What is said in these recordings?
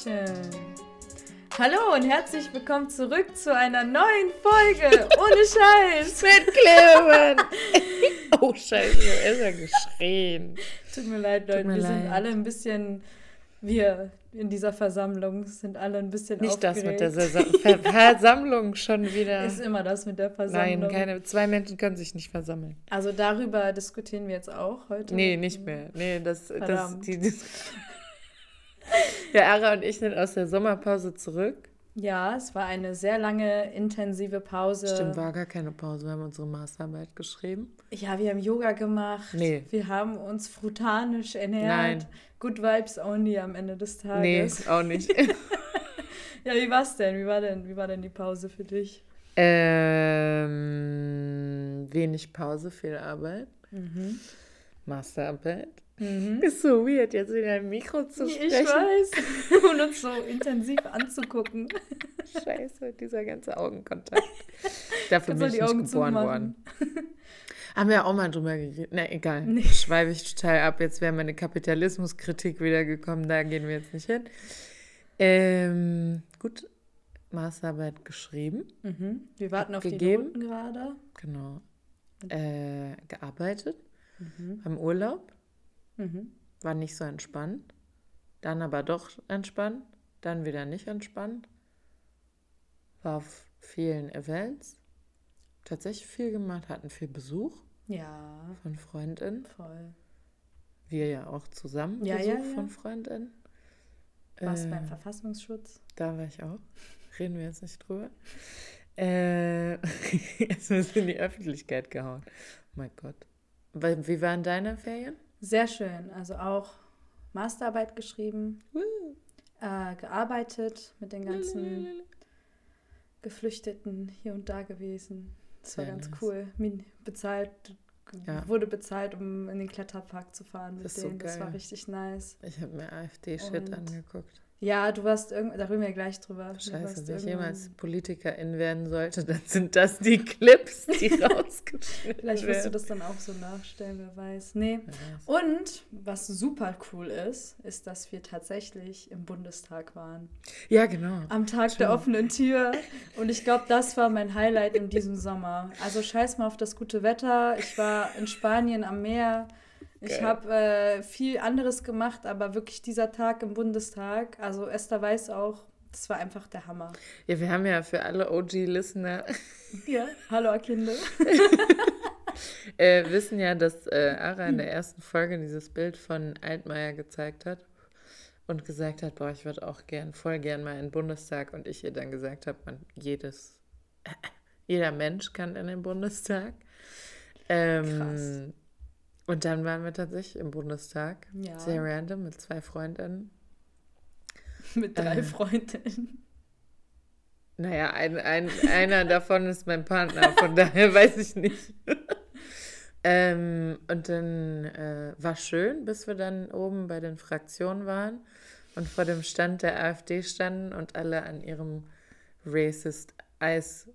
Action! Hallo und herzlich willkommen zurück zu einer neuen Folge ohne Scheiß mit Clemen. oh Scheiße, er ist ja geschrien. Tut mir leid, Leute, mir wir leid. sind alle ein bisschen, wir in dieser Versammlung sind alle ein bisschen Nicht aufgeregt. das mit der Versammlung schon wieder. Ist immer das mit der Versammlung. Nein, keine, zwei Menschen können sich nicht versammeln. Also darüber diskutieren wir jetzt auch heute. Nee, nicht mehr. Nee, das, das, die, die ja, Ara und ich sind aus der Sommerpause zurück. Ja, es war eine sehr lange, intensive Pause. Stimmt, war gar keine Pause. Wir haben unsere Masterarbeit geschrieben. Ja, wir haben Yoga gemacht. Nee. Wir haben uns frutanisch ernährt. Nein. Good Vibes only am Ende des Tages. Nee, auch nicht. ja, wie war's denn? Wie war denn, wie war denn die Pause für dich? Ähm, wenig Pause, viel Arbeit. Mhm. Masterarbeit. Mhm. Ist so weird, jetzt wieder im Mikro zu sprechen. Ich weiß. Und uns so intensiv anzugucken. Scheiße, dieser ganze Augenkontakt. Dafür bin ich nicht Augen geboren worden. Haben wir auch mal drüber geredet. Na, egal. Nee. Schweife ich total ab. Jetzt wäre meine Kapitalismuskritik wieder gekommen. Da gehen wir jetzt nicht hin. Ähm, gut, Maßarbeit geschrieben. Mhm. Wir warten auf gegeben. die Noten gerade. Genau. Äh, gearbeitet. Mhm. Beim Urlaub. Mhm. War nicht so entspannt. Dann aber doch entspannt. Dann wieder nicht entspannt. War auf vielen Events. Tatsächlich viel gemacht, hatten viel Besuch. Ja. Von Freundinnen. Voll. Wir ja auch zusammen ja, Besuch ja, ja. von Freundinnen. Was äh, beim Verfassungsschutz? Da war ich auch. Reden wir jetzt nicht drüber. Äh, jetzt ist in die Öffentlichkeit gehauen. Oh mein Gott. Wie waren deine Ferien? Sehr schön. Also auch Masterarbeit geschrieben, äh, gearbeitet mit den ganzen Geflüchteten hier und da gewesen. Das war Sehr ganz nice. cool. Bezahlt, ja. wurde bezahlt, um in den Kletterpark zu fahren mit denen. So das war richtig nice. Ich habe mir AfD-Shit angeguckt. Ja, du warst irgendwie, da reden wir gleich drüber. Scheiße, wenn ich jemals Politikerin werden sollte, dann sind das die Clips, die rausgeschnitten Vielleicht wirst du das dann auch so nachstellen, wer weiß. Nee. Wer weiß. Und was super cool ist, ist, dass wir tatsächlich im Bundestag waren. Ja, genau. Am Tag Schön. der offenen Tür. Und ich glaube, das war mein Highlight in diesem Sommer. Also scheiß mal auf das gute Wetter. Ich war in Spanien am Meer. Ich habe äh, viel anderes gemacht, aber wirklich dieser Tag im Bundestag, also Esther weiß auch, das war einfach der Hammer. Ja, wir haben ja für alle OG-Listener. Ja, hallo Akinde. äh, wissen ja, dass äh, Ara in der ersten Folge dieses Bild von Altmaier gezeigt hat und gesagt hat, boah, ich würde auch gern, voll gern mal in den Bundestag. Und ich ihr dann gesagt habe, man, jedes, jeder Mensch kann in den Bundestag. Ähm, Krass. Und dann waren wir tatsächlich im Bundestag. Ja. Sehr random mit zwei Freundinnen. Mit drei äh, Freundinnen. Naja, ein, ein, einer davon ist mein Partner, von daher weiß ich nicht. ähm, und dann äh, war schön, bis wir dann oben bei den Fraktionen waren und vor dem Stand der AfD standen und alle an ihrem Racist Eis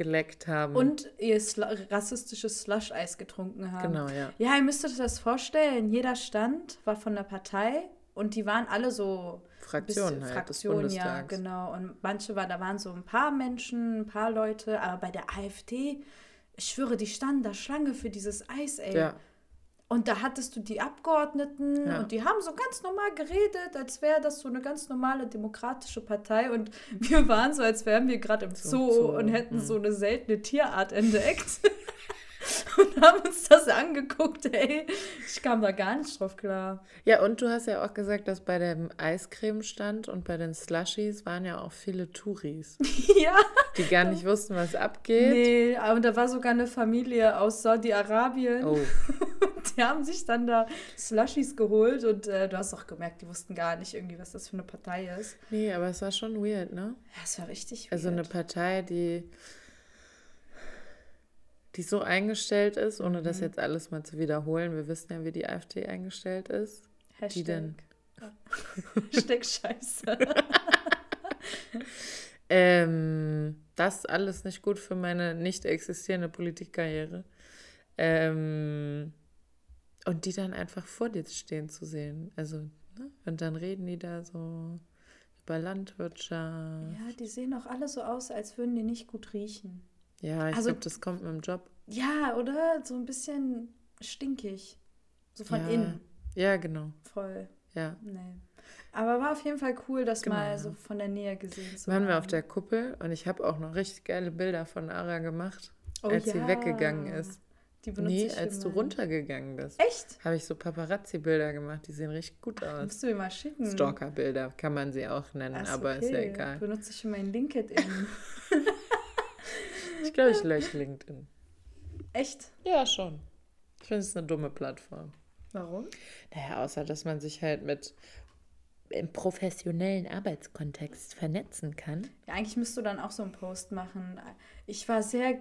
geleckt haben. Und ihr Sl rassistisches Slush-Eis getrunken haben. Genau, ja. Ja, ihr müsst euch das vorstellen. Jeder Stand war von der Partei und die waren alle so Fraktionen halt, Fraktionen, ja, genau. Und manche war, da waren so ein paar Menschen, ein paar Leute, aber bei der AfD, ich schwöre, die standen da Schlange für dieses Eis, ey. Ja. Und da hattest du die Abgeordneten ja. und die haben so ganz normal geredet, als wäre das so eine ganz normale demokratische Partei. Und wir waren so, als wären wir gerade im Zoo, Zoo, und hätten mhm. so eine seltene Tierart entdeckt. und haben uns das angeguckt, ey. Ich kam da gar nicht drauf klar. Ja, und du hast ja auch gesagt, dass bei dem Eiscremestand und bei den Slushies waren ja auch viele Touris. ja. Die gar nicht wussten, was abgeht. Nee, aber da war sogar eine Familie aus Saudi-Arabien. Oh. die haben sich dann da Slushies geholt und äh, du hast auch gemerkt, die wussten gar nicht irgendwie, was das für eine Partei ist. Nee, aber es war schon weird, ne? Ja, es war richtig weird. Also eine Partei, die die so eingestellt ist, ohne das mhm. jetzt alles mal zu wiederholen. Wir wissen ja, wie die AfD eingestellt ist. Hashtag. Die denn? Hashtag Scheiße. ähm, das alles nicht gut für meine nicht existierende Politikkarriere. Ähm, und die dann einfach vor dir stehen zu sehen. Also, ne? und dann reden die da so. bei Landwirtschaft. Ja, die sehen auch alle so aus, als würden die nicht gut riechen. Ja, ich also, glaube, das kommt mit dem Job. Ja, oder? So ein bisschen stinkig. So von ja. innen. Ja, genau. Voll. Ja. Nee. Aber war auf jeden Fall cool, das genau. mal so von der Nähe gesehen zu haben. Waren wir auf der Kuppel und ich habe auch noch richtig geile Bilder von Ara gemacht, oh, als ja. sie weggegangen ist. Die benutze nee, als du runtergegangen bist. Echt? Habe ich so Paparazzi-Bilder gemacht, die sehen richtig gut aus. Musst du mir mal schicken. Stalker-Bilder kann man sie auch nennen, Ach, aber okay. ist ja egal. Benutze ich für mein LinkedIn. ich glaube, ich lösche LinkedIn. Echt? Ja, schon. Ich finde es eine dumme Plattform. Warum? Naja, außer dass man sich halt mit im professionellen Arbeitskontext vernetzen kann. Ja, eigentlich müsstest du dann auch so einen Post machen. Ich war sehr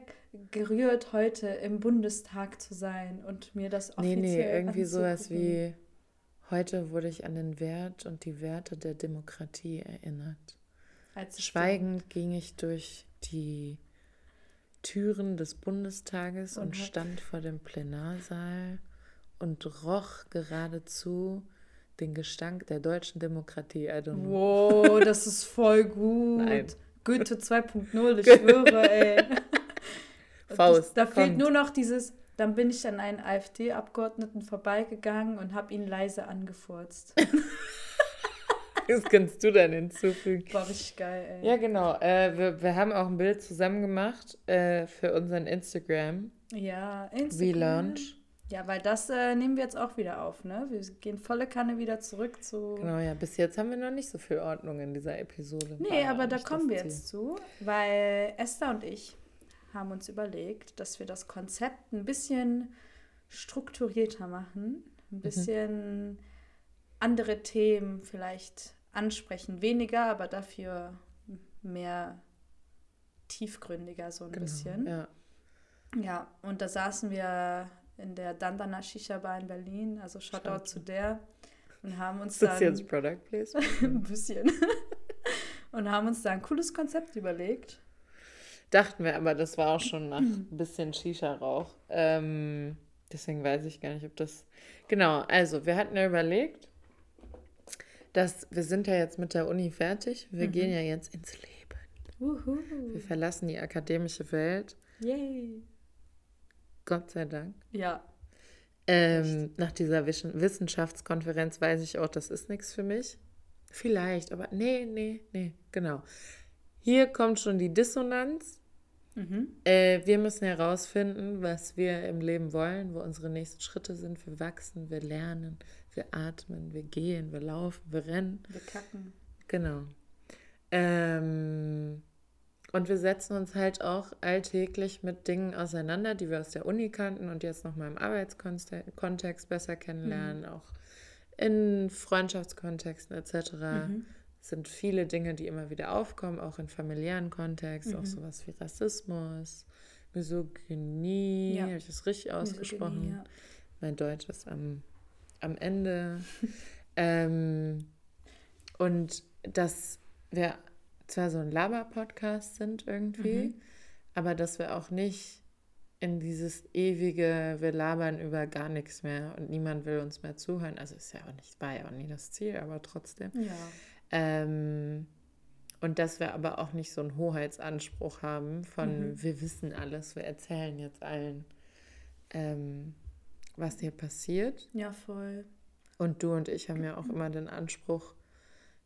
gerührt, heute im Bundestag zu sein und mir das offiziell Nee, nee, irgendwie sowas wie heute wurde ich an den Wert und die Werte der Demokratie erinnert. Schweigend ging ich durch die Türen des Bundestages und, und stand vor dem Plenarsaal und roch geradezu den Gestank der deutschen Demokratie. I don't know. Wow, das ist voll gut. Nein. Goethe 2.0, ich schwöre, ey. Faust. da fehlt nur noch dieses, dann bin ich an einen AfD-Abgeordneten vorbeigegangen und habe ihn leise angefurzt. Das kannst du dann hinzufügen. War richtig geil, ey. Ja, genau. Äh, wir, wir haben auch ein Bild zusammen gemacht äh, für unseren Instagram. Ja, Instagram. Relaunch. Ja, weil das äh, nehmen wir jetzt auch wieder auf, ne? Wir gehen volle Kanne wieder zurück zu. Genau, ja, bis jetzt haben wir noch nicht so viel Ordnung in dieser Episode. Nee, aber da kommen wir jetzt zu, weil Esther und ich haben uns überlegt, dass wir das Konzept ein bisschen strukturierter machen, ein mhm. bisschen mhm. andere Themen vielleicht ansprechen. Weniger, aber dafür mehr tiefgründiger so ein genau, bisschen. Ja. Ja, und da saßen wir in der Dandana Shisha Bar in Berlin, also Shoutout Shout. zu der und haben uns dann... Jetzt Product Placement? ein bisschen. und haben uns da ein cooles Konzept überlegt. Dachten wir, aber das war auch schon nach ein bisschen Shisha-Rauch. Ähm, deswegen weiß ich gar nicht, ob das... Genau, also wir hatten ja überlegt, dass wir sind ja jetzt mit der Uni fertig. Wir mhm. gehen ja jetzt ins Leben. Uhu. Wir verlassen die akademische Welt. Yay. Gott sei Dank. Ja. Ähm, nach dieser Wissenschaftskonferenz weiß ich auch, das ist nichts für mich. Vielleicht, aber nee, nee, nee, genau. Hier kommt schon die Dissonanz. Mhm. Äh, wir müssen herausfinden, was wir im Leben wollen, wo unsere nächsten Schritte sind. Wir wachsen, wir lernen, wir atmen, wir gehen, wir laufen, wir rennen. Wir kacken. Genau. Ähm, und wir setzen uns halt auch alltäglich mit Dingen auseinander, die wir aus der Uni kannten und jetzt nochmal im Arbeitskontext besser kennenlernen, mhm. auch in Freundschaftskontexten etc. Mhm. sind viele Dinge, die immer wieder aufkommen, auch in familiären Kontext, mhm. auch sowas wie Rassismus, Misogynie, ja. habe ich das richtig ausgesprochen? Ja. Mein Deutsch ist am, am Ende. ähm, und dass wir zwar so ein Laber-Podcast sind irgendwie, mhm. aber dass wir auch nicht in dieses ewige, wir labern über gar nichts mehr und niemand will uns mehr zuhören. Also ist ja auch nicht, war ja auch nie das Ziel, aber trotzdem. Ja. Ähm, und dass wir aber auch nicht so einen Hoheitsanspruch haben von, mhm. wir wissen alles, wir erzählen jetzt allen, ähm, was hier passiert. Ja, voll. Und du und ich haben ja auch immer den Anspruch,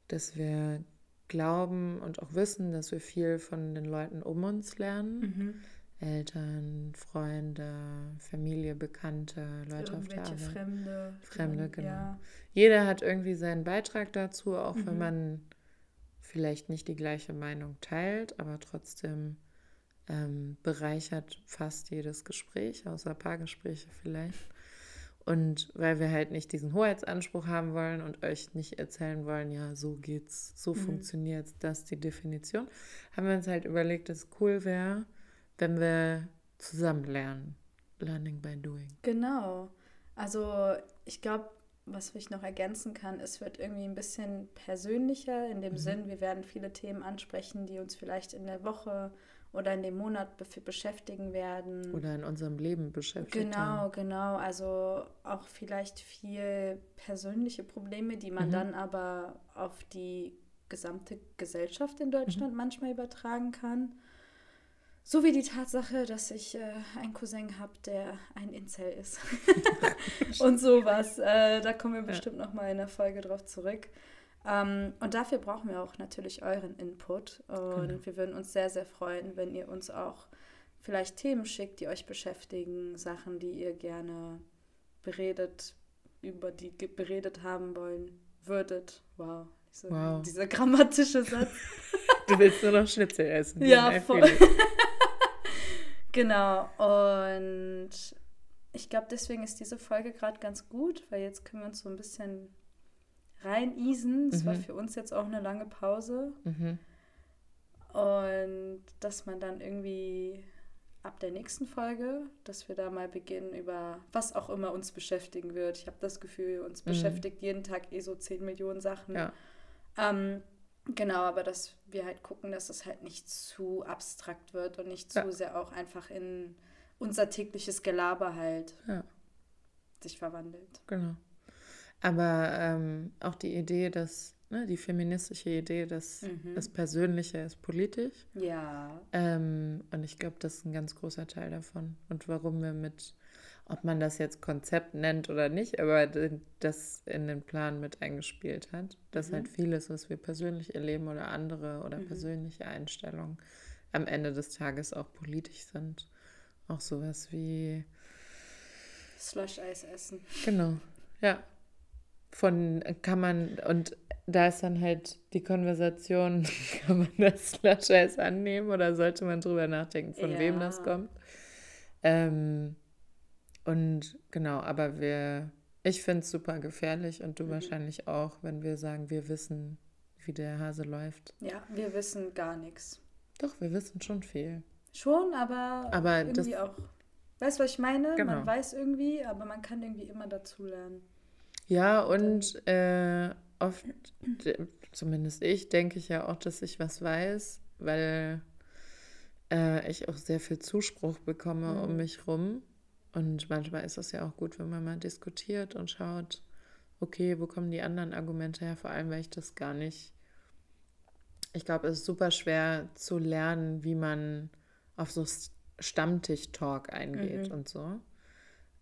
dass wir glauben und auch wissen, dass wir viel von den Leuten um uns lernen. Mhm. Eltern, Freunde, Familie, Bekannte, Leute auf der Arbeit. Fremde. Fremde, genau. Ja. Jeder hat irgendwie seinen Beitrag dazu, auch mhm. wenn man vielleicht nicht die gleiche Meinung teilt, aber trotzdem ähm, bereichert fast jedes Gespräch, außer Paargespräche vielleicht. Und weil wir halt nicht diesen Hoheitsanspruch haben wollen und euch nicht erzählen wollen, ja, so geht's, so mhm. funktioniert das ist die Definition, haben wir uns halt überlegt, dass es cool wäre, wenn wir zusammen lernen. Learning by doing. Genau. Also ich glaube, was ich noch ergänzen kann, es wird irgendwie ein bisschen persönlicher, in dem mhm. Sinn, wir werden viele Themen ansprechen, die uns vielleicht in der Woche oder in dem Monat beschäftigen werden. Oder in unserem Leben beschäftigen. Genau, genau. Also auch vielleicht viel persönliche Probleme, die man mhm. dann aber auf die gesamte Gesellschaft in Deutschland mhm. manchmal übertragen kann. So wie die Tatsache, dass ich äh, einen Cousin habe, der ein Incel ist. und sowas. Äh, da kommen wir bestimmt ja. noch mal in der Folge drauf zurück. Ähm, und dafür brauchen wir auch natürlich euren Input. Und genau. wir würden uns sehr, sehr freuen, wenn ihr uns auch vielleicht Themen schickt, die euch beschäftigen, Sachen, die ihr gerne beredet, über die beredet haben wollen würdet. Wow, diese, wow. dieser grammatische Satz. du willst nur noch Schnitzel essen. Ja, voll. genau. Und ich glaube, deswegen ist diese Folge gerade ganz gut, weil jetzt können wir uns so ein bisschen reinisen. Das mhm. war für uns jetzt auch eine lange Pause. Mhm. Und dass man dann irgendwie ab der nächsten Folge, dass wir da mal beginnen über was auch immer uns beschäftigen wird. Ich habe das Gefühl, uns mhm. beschäftigt jeden Tag eh so 10 Millionen Sachen. Ja. Ähm, genau, aber dass wir halt gucken, dass es halt nicht zu abstrakt wird und nicht zu ja. sehr auch einfach in unser tägliches Gelaber halt ja. sich verwandelt. Genau. Aber ähm, auch die Idee, dass ne, die feministische Idee, dass mhm. das Persönliche ist politisch. Ja. Ähm, und ich glaube, das ist ein ganz großer Teil davon. Und warum wir mit, ob man das jetzt Konzept nennt oder nicht, aber das in den Plan mit eingespielt hat, dass mhm. halt vieles, was wir persönlich erleben oder andere oder mhm. persönliche Einstellungen am Ende des Tages auch politisch sind. Auch sowas wie Slush-Eis essen. Genau, ja. Von kann man, und da ist dann halt die Konversation, kann man das Slush annehmen oder sollte man drüber nachdenken, von ja. wem das kommt? Ähm, und genau, aber wir, ich finde es super gefährlich und du mhm. wahrscheinlich auch, wenn wir sagen, wir wissen, wie der Hase läuft. Ja, wir wissen gar nichts. Doch, wir wissen schon viel. Schon, aber, aber irgendwie das, auch. Weißt du, was ich meine? Genau. Man weiß irgendwie, aber man kann irgendwie immer dazulernen. Ja, und äh, oft, zumindest ich, denke ich ja auch, dass ich was weiß, weil äh, ich auch sehr viel Zuspruch bekomme mhm. um mich rum. Und manchmal ist es ja auch gut, wenn man mal diskutiert und schaut, okay, wo kommen die anderen Argumente her? Vor allem, weil ich das gar nicht. Ich glaube, es ist super schwer zu lernen, wie man auf so Stammtisch-Talk eingeht mhm. und so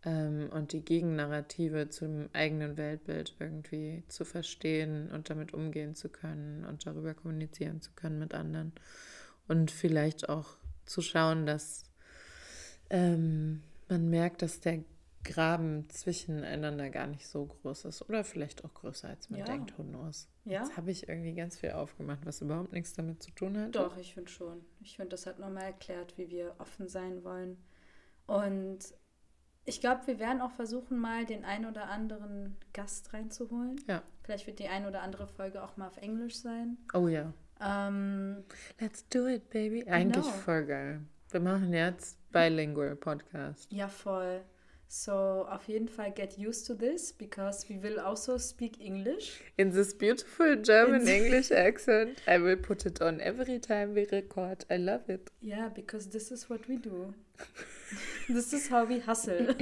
ähm, und die Gegennarrative zum eigenen Weltbild irgendwie zu verstehen und damit umgehen zu können und darüber kommunizieren zu können mit anderen. Und vielleicht auch zu schauen, dass ähm, man merkt, dass der Graben zwischeneinander gar nicht so groß ist oder vielleicht auch größer, als man ja. denkt, who knows. Ja. Jetzt habe ich irgendwie ganz viel aufgemacht, was überhaupt nichts damit zu tun hat. Doch, ich finde schon. Ich finde, das hat nochmal erklärt, wie wir offen sein wollen. Und ich glaube, wir werden auch versuchen, mal den ein oder anderen Gast reinzuholen. Ja. Vielleicht wird die ein oder andere Folge auch mal auf Englisch sein. Oh ja. Ähm, Let's do it, baby. Eigentlich genau. voll geil. Wir machen jetzt Bilingual Podcast. Ja, voll. So, auf jeden Fall get used to this because we will also speak English. In this beautiful German English accent. I will put it on every time we record. I love it. Yeah, because this is what we do. this is how we hustle.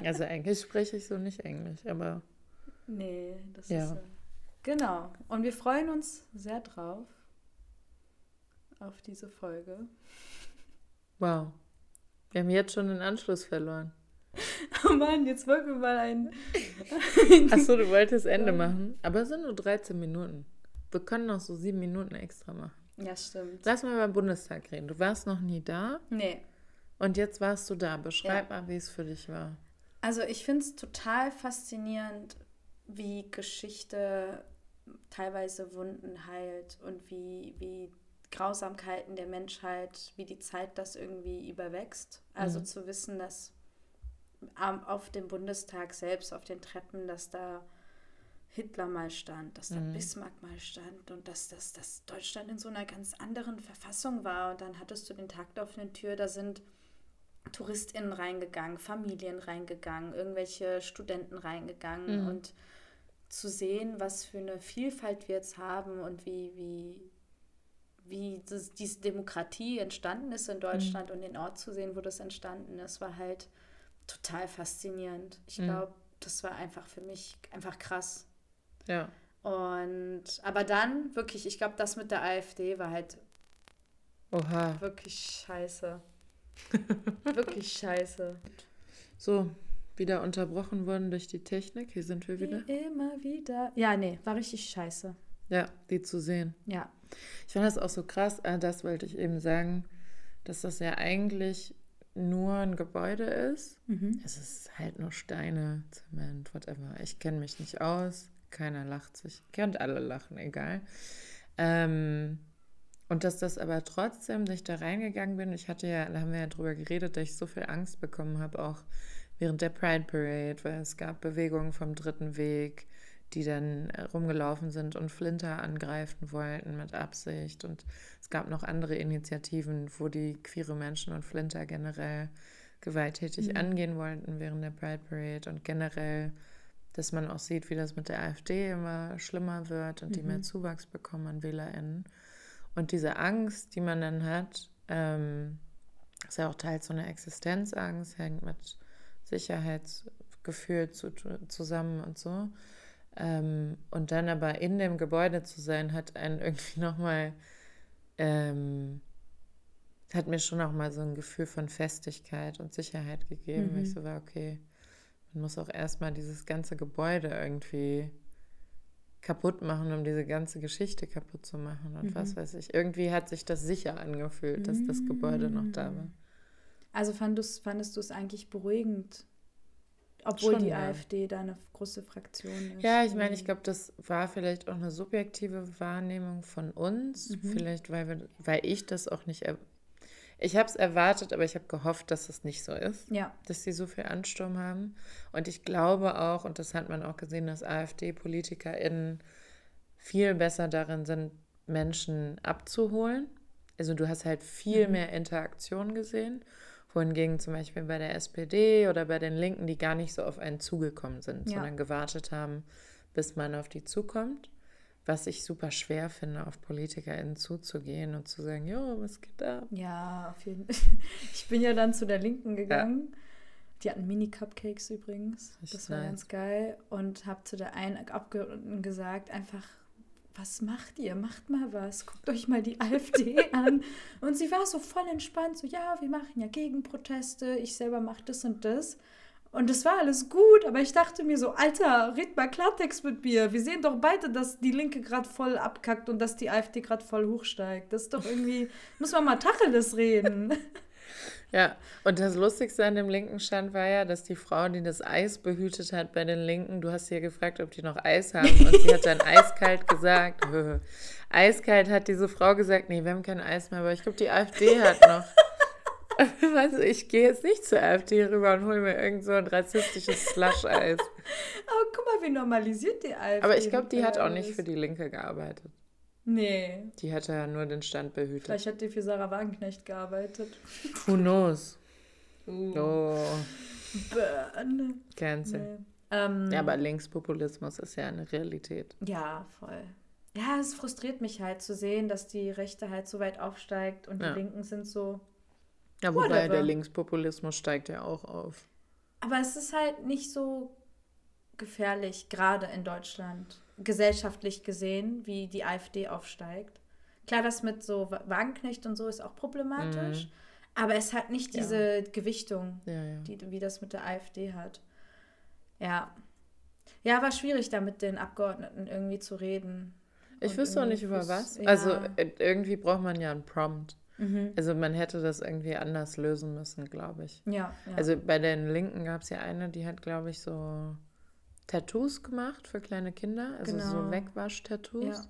also eigentlich spreche ich so nicht Englisch, aber. Nee, das ja. ist. Äh, genau. Und wir freuen uns sehr drauf. Auf diese Folge. Wow. Wir haben jetzt schon den Anschluss verloren. Oh Mann, jetzt wollten wir mal ein. Achso, du wolltest Ende machen. Aber es sind nur 13 Minuten. Wir können noch so sieben Minuten extra machen. Ja, stimmt. Lass mal beim Bundestag reden. Du warst noch nie da. Nee. Und jetzt warst du da. Beschreib ja. mal, wie es für dich war. Also, ich finde es total faszinierend, wie Geschichte teilweise Wunden heilt und wie, wie Grausamkeiten der Menschheit, wie die Zeit das irgendwie überwächst. Also mhm. zu wissen, dass auf dem Bundestag selbst, auf den Treppen, dass da Hitler mal stand, dass da mhm. Bismarck mal stand und dass, dass, dass Deutschland in so einer ganz anderen Verfassung war. Und dann hattest du den Tag der offenen Tür, da sind TouristInnen reingegangen, Familien reingegangen, irgendwelche Studenten reingegangen mhm. und zu sehen, was für eine Vielfalt wir jetzt haben und wie, wie, wie das, diese Demokratie entstanden ist in Deutschland mhm. und den Ort zu sehen, wo das entstanden ist, war halt total faszinierend. Ich mhm. glaube, das war einfach für mich einfach krass. Ja. Und aber dann wirklich, ich glaube, das mit der AfD war halt Oha. wirklich scheiße. Wirklich scheiße. So, wieder unterbrochen worden durch die Technik. Hier sind wir wieder. Wie immer wieder. Ja, nee, war richtig scheiße. Ja, die zu sehen. Ja. Ich fand das auch so krass, äh, das wollte ich eben sagen, dass das ja eigentlich nur ein Gebäude ist. Mhm. Es ist halt nur Steine, Zement, whatever. Ich kenne mich nicht aus. Keiner lacht sich. Kennt alle lachen, egal. Ähm, und dass das aber trotzdem, dass ich da reingegangen bin, ich hatte ja, da haben wir ja drüber geredet, dass ich so viel Angst bekommen habe, auch während der Pride Parade, weil es gab Bewegungen vom dritten Weg, die dann äh, rumgelaufen sind und Flinter angreifen wollten mit Absicht. Und es gab noch andere Initiativen, wo die queere Menschen und Flinter generell gewalttätig mhm. angehen wollten während der Pride Parade und generell, dass man auch sieht, wie das mit der AfD immer schlimmer wird und mhm. die mehr mhm. Zuwachs bekommen an WählerInnen. Und diese Angst, die man dann hat, ähm, ist ja auch teils so eine Existenzangst, hängt mit Sicherheitsgefühl zu, zusammen und so. Ähm, und dann aber in dem Gebäude zu sein, hat einen irgendwie nochmal, ähm, hat mir schon nochmal so ein Gefühl von Festigkeit und Sicherheit gegeben. Mhm. Ich so war, okay, man muss auch erstmal dieses ganze Gebäude irgendwie kaputt machen, um diese ganze Geschichte kaputt zu machen und mhm. was weiß ich. Irgendwie hat sich das sicher angefühlt, dass das Gebäude noch da war. Also fandest, fandest du es eigentlich beruhigend, obwohl Schon, die ja. AfD da eine große Fraktion ist? Ja, ich meine, ich glaube, das war vielleicht auch eine subjektive Wahrnehmung von uns. Mhm. Vielleicht, weil, wir, weil ich das auch nicht. Ich habe es erwartet, aber ich habe gehofft, dass es nicht so ist. Ja. Dass sie so viel Ansturm haben. Und ich glaube auch, und das hat man auch gesehen, dass AfD-PolitikerInnen viel besser darin sind, Menschen abzuholen. Also du hast halt viel mhm. mehr Interaktion gesehen wohingegen zum Beispiel bei der SPD oder bei den Linken, die gar nicht so auf einen zugekommen sind, ja. sondern gewartet haben, bis man auf die zukommt. Was ich super schwer finde, auf PolitikerInnen zuzugehen und zu sagen, jo, was geht da? Ja, auf jeden Fall. Ich bin ja dann zu der Linken gegangen. Ja. Die hatten Mini-Cupcakes übrigens. Das, das war nice. ganz geil. Und habe zu der einen Abgeordneten gesagt, einfach was macht ihr? Macht mal was. Guckt euch mal die AfD an. Und sie war so voll entspannt, so, ja, wir machen ja Gegenproteste, ich selber mache das und das. Und das war alles gut, aber ich dachte mir so, Alter, red mal Klartext mit mir. Wir sehen doch beide, dass die Linke gerade voll abkackt und dass die AfD gerade voll hochsteigt. Das ist doch irgendwie, muss man mal Tacheles reden. Ja, und das Lustigste an dem linken Stand war ja, dass die Frau, die das Eis behütet hat bei den Linken, du hast sie ja gefragt, ob die noch Eis haben und sie hat dann eiskalt gesagt. eiskalt hat diese Frau gesagt, nee, wir haben kein Eis mehr, aber ich glaube, die AfD hat noch. Du, ich gehe jetzt nicht zur AfD rüber und hole mir irgend so ein rassistisches Slush-Eis. Aber guck mal, wie normalisiert die AfD. Aber ich glaube, die hat auch nicht für die Linke gearbeitet. Nee. Die hat ja nur den Stand behütet. Vielleicht hat die für Sarah Wagenknecht gearbeitet. Who knows? Uh. Oh. Burn. Cancel. Nee. Ähm, ja, aber Linkspopulismus ist ja eine Realität. Ja, voll. Ja, es frustriert mich halt zu sehen, dass die Rechte halt so weit aufsteigt und ja. die Linken sind so. Ja, wobei whatever. der Linkspopulismus steigt ja auch auf. Aber es ist halt nicht so gefährlich, gerade in Deutschland gesellschaftlich gesehen, wie die AfD aufsteigt. Klar, das mit so Wagenknecht und so ist auch problematisch, mhm. aber es hat nicht diese ja. Gewichtung, ja, ja. Die, wie das mit der AfD hat. Ja. Ja, war schwierig, da mit den Abgeordneten irgendwie zu reden. Ich wüsste auch nicht über was. Also äh, irgendwie braucht man ja einen Prompt. Mhm. Also man hätte das irgendwie anders lösen müssen, glaube ich. Ja, Also bei den Linken gab es ja eine, die hat, glaube ich, so Tattoos gemacht für kleine Kinder, also genau. so Wegwasch-Tattoos. Ja.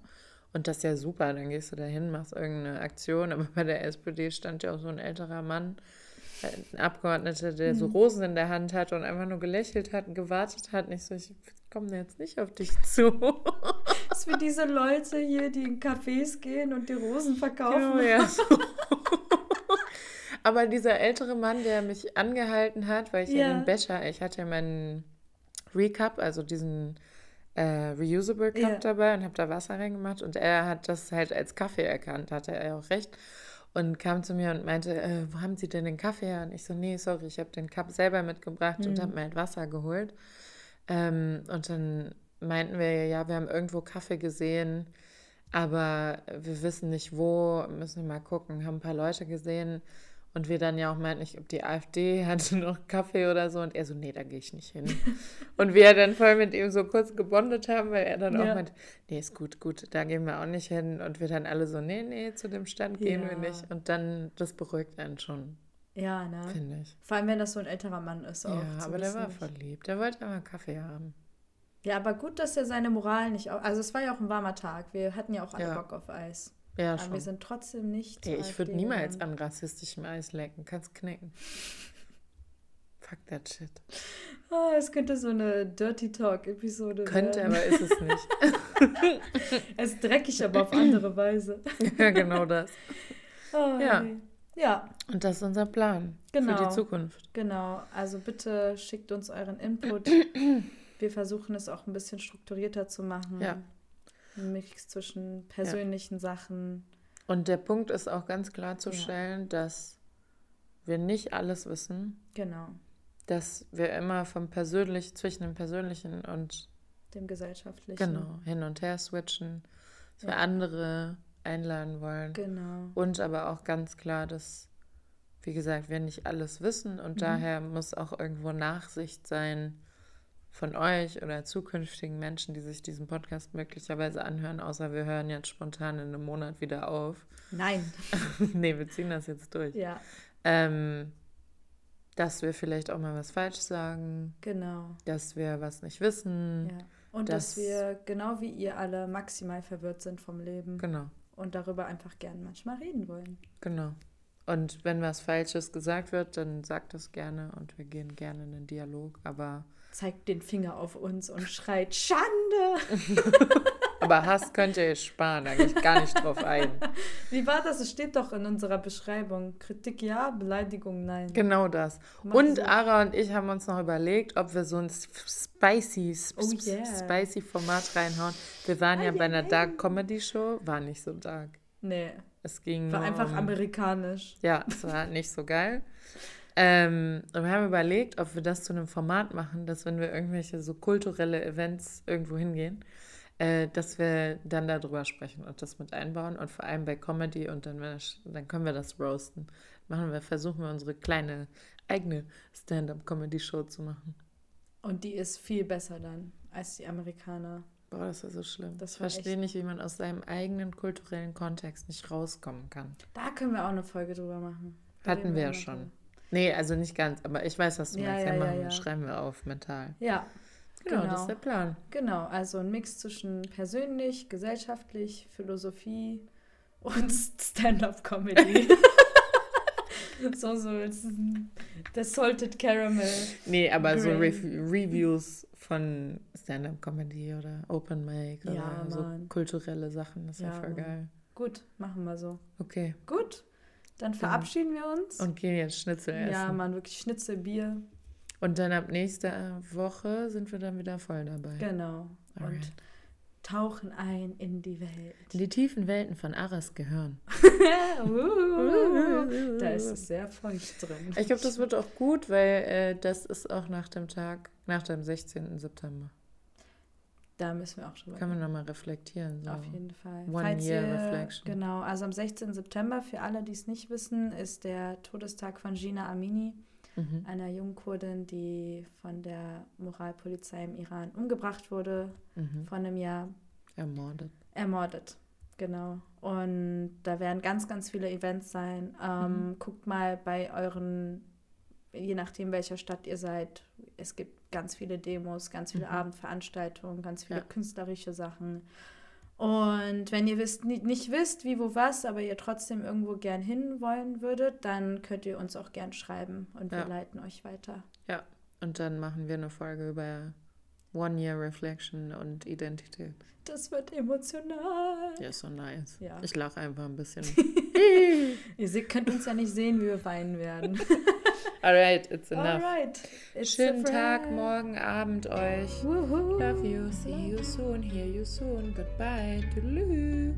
Und das ist ja super, dann gehst du dahin, machst irgendeine Aktion. Aber bei der SPD stand ja auch so ein älterer Mann, ein Abgeordneter, der mhm. so Rosen in der Hand hatte und einfach nur gelächelt hat und gewartet hat. Nicht so, ich komme jetzt nicht auf dich zu. Das ist wie diese Leute hier, die in Cafés gehen und die Rosen verkaufen. Genau, ja. Aber dieser ältere Mann, der mich angehalten hat, weil ich ja, ja den Becher, ich hatte ja meinen Recup, also diesen äh, Reusable Cup ja. dabei und habe da Wasser reingemacht und er hat das halt als Kaffee erkannt, hatte er auch recht und kam zu mir und meinte, äh, wo haben Sie denn den Kaffee her? Und ich so, nee, sorry, ich habe den Cup selber mitgebracht mhm. und habe mir halt Wasser geholt. Ähm, und dann meinten wir, ja, wir haben irgendwo Kaffee gesehen, aber wir wissen nicht wo, müssen wir mal gucken, haben ein paar Leute gesehen und wir dann ja auch meinten, ich, ob die AfD hatte noch Kaffee oder so. Und er so, nee, da gehe ich nicht hin. und wir dann voll mit ihm so kurz gebondet haben, weil er dann ja. auch meint, nee, ist gut, gut, da gehen wir auch nicht hin. Und wir dann alle so, nee, nee, zu dem Stand gehen ja. wir nicht. Und dann, das beruhigt einen schon. Ja, ne? Finde ich. Vor allem, wenn das so ein älterer Mann ist. Auch, ja, aber der war verliebt. Der wollte immer Kaffee haben. Ja, aber gut, dass er seine Moral nicht. Also, es war ja auch ein warmer Tag. Wir hatten ja auch alle ja. Bock auf Eis. Ja, Aber schon. wir sind trotzdem nicht. Ey, ich würde niemals an rassistischem Eis lecken. Kannst knicken. Fuck that shit. Oh, es könnte so eine Dirty Talk-Episode Könnte, werden. aber ist es nicht. es ist dreckig, aber auf andere Weise. ja, genau das. Oh, ja. Hey. Ja. Und das ist unser Plan genau. für die Zukunft. Genau. Also bitte schickt uns euren Input. Wir versuchen es auch ein bisschen strukturierter zu machen. Ja. Ein Mix zwischen persönlichen ja. Sachen. Und der Punkt ist auch ganz klarzustellen, ja. dass wir nicht alles wissen. Genau. Dass wir immer vom persönlich zwischen dem persönlichen und dem gesellschaftlichen genau hin und her switchen, dass ja. wir andere einladen wollen. Genau. Und aber auch ganz klar, dass wie gesagt, wir nicht alles wissen und mhm. daher muss auch irgendwo Nachsicht sein, von euch oder zukünftigen Menschen, die sich diesen Podcast möglicherweise anhören, außer wir hören jetzt spontan in einem Monat wieder auf. Nein. nee, wir ziehen das jetzt durch. Ja. Ähm, dass wir vielleicht auch mal was falsch sagen. Genau. Dass wir was nicht wissen. Ja. Und dass, dass wir, genau wie ihr alle, maximal verwirrt sind vom Leben. Genau. Und darüber einfach gern manchmal reden wollen. Genau. Und wenn was Falsches gesagt wird, dann sagt das gerne und wir gehen gerne in den Dialog. Aber zeigt den Finger auf uns und schreit Schande. Aber Hass könnt ihr sparen, da gehe ich gar nicht drauf ein. Wie war das? Es steht doch in unserer Beschreibung. Kritik ja, Beleidigung nein. Genau das. Mach und so. Ara und ich haben uns noch überlegt, ob wir so ein spicy, oh yeah. spicy Format reinhauen. Wir waren ja bei einer Dark Comedy Show, war nicht so dark. Nee. Es ging war einfach um, amerikanisch. Ja, es war nicht so geil. Ähm, und wir haben überlegt, ob wir das zu einem Format machen, dass wenn wir irgendwelche so kulturelle Events irgendwo hingehen, äh, dass wir dann darüber sprechen und das mit einbauen und vor allem bei Comedy und dann, dann können wir das roasten. Machen wir, versuchen wir unsere kleine eigene Stand-up-Comedy-Show zu machen. Und die ist viel besser dann als die Amerikaner. Boah, das ist so schlimm. Das ich verstehe nicht, wie man aus seinem eigenen kulturellen Kontext nicht rauskommen kann. Da können wir auch eine Folge drüber machen. Hatten wir ja schon. Nee, also nicht ganz, aber ich weiß, was du ja, meinst. Ja, ja, machen, ja. schreiben wir auf mental. Ja. Genau, genau, das ist der Plan. Genau, also ein Mix zwischen persönlich, gesellschaftlich, Philosophie und Stand-up-Comedy. so, so, der Salted Caramel. Nee, aber Green. so Re Reviews von Stand-up-Comedy oder Open Mic oder ja, so kulturelle Sachen, das ist ja, ja voll geil. Gut, machen wir so. Okay. Gut. Dann verabschieden wir uns. Und gehen jetzt Schnitzel essen. Ja, Mann, wirklich Schnitzel, Bier. Und dann ab nächster Woche sind wir dann wieder voll dabei. Genau. Alright. Und tauchen ein in die Welt. In die tiefen Welten von Aras Gehirn. uh, da ist es sehr feucht drin. Ich glaube, das wird auch gut, weil äh, das ist auch nach dem Tag, nach dem 16. September. Da müssen wir auch schon mal. Kann man nochmal reflektieren. So. Auf jeden Fall. One Falls Year ihr, Reflection. Genau, also am 16. September, für alle, die es nicht wissen, ist der Todestag von Gina Amini, mhm. einer jungen Kurdin, die von der Moralpolizei im Iran umgebracht wurde, mhm. vor einem Jahr. Ermordet. Ermordet, genau. Und da werden ganz, ganz viele Events sein. Ähm, mhm. Guckt mal bei euren, je nachdem, welcher Stadt ihr seid, es gibt ganz viele Demos, ganz viele mhm. Abendveranstaltungen, ganz viele ja. künstlerische Sachen. Und wenn ihr wisst, nicht, nicht wisst, wie, wo, was, aber ihr trotzdem irgendwo gern hin wollen würdet, dann könnt ihr uns auch gern schreiben und ja. wir leiten euch weiter. Ja, und dann machen wir eine Folge über One Year Reflection und Identität. Das wird emotional. Ja, so nice. Ja. Ich lache einfach ein bisschen. ihr könnt uns ja nicht sehen, wie wir weinen werden. Alright, it's enough. Alright. It's Schönen Tag, morgen, Abend euch. Woohoo. Love you. See you soon. Hear you soon. Goodbye. Toodaloo.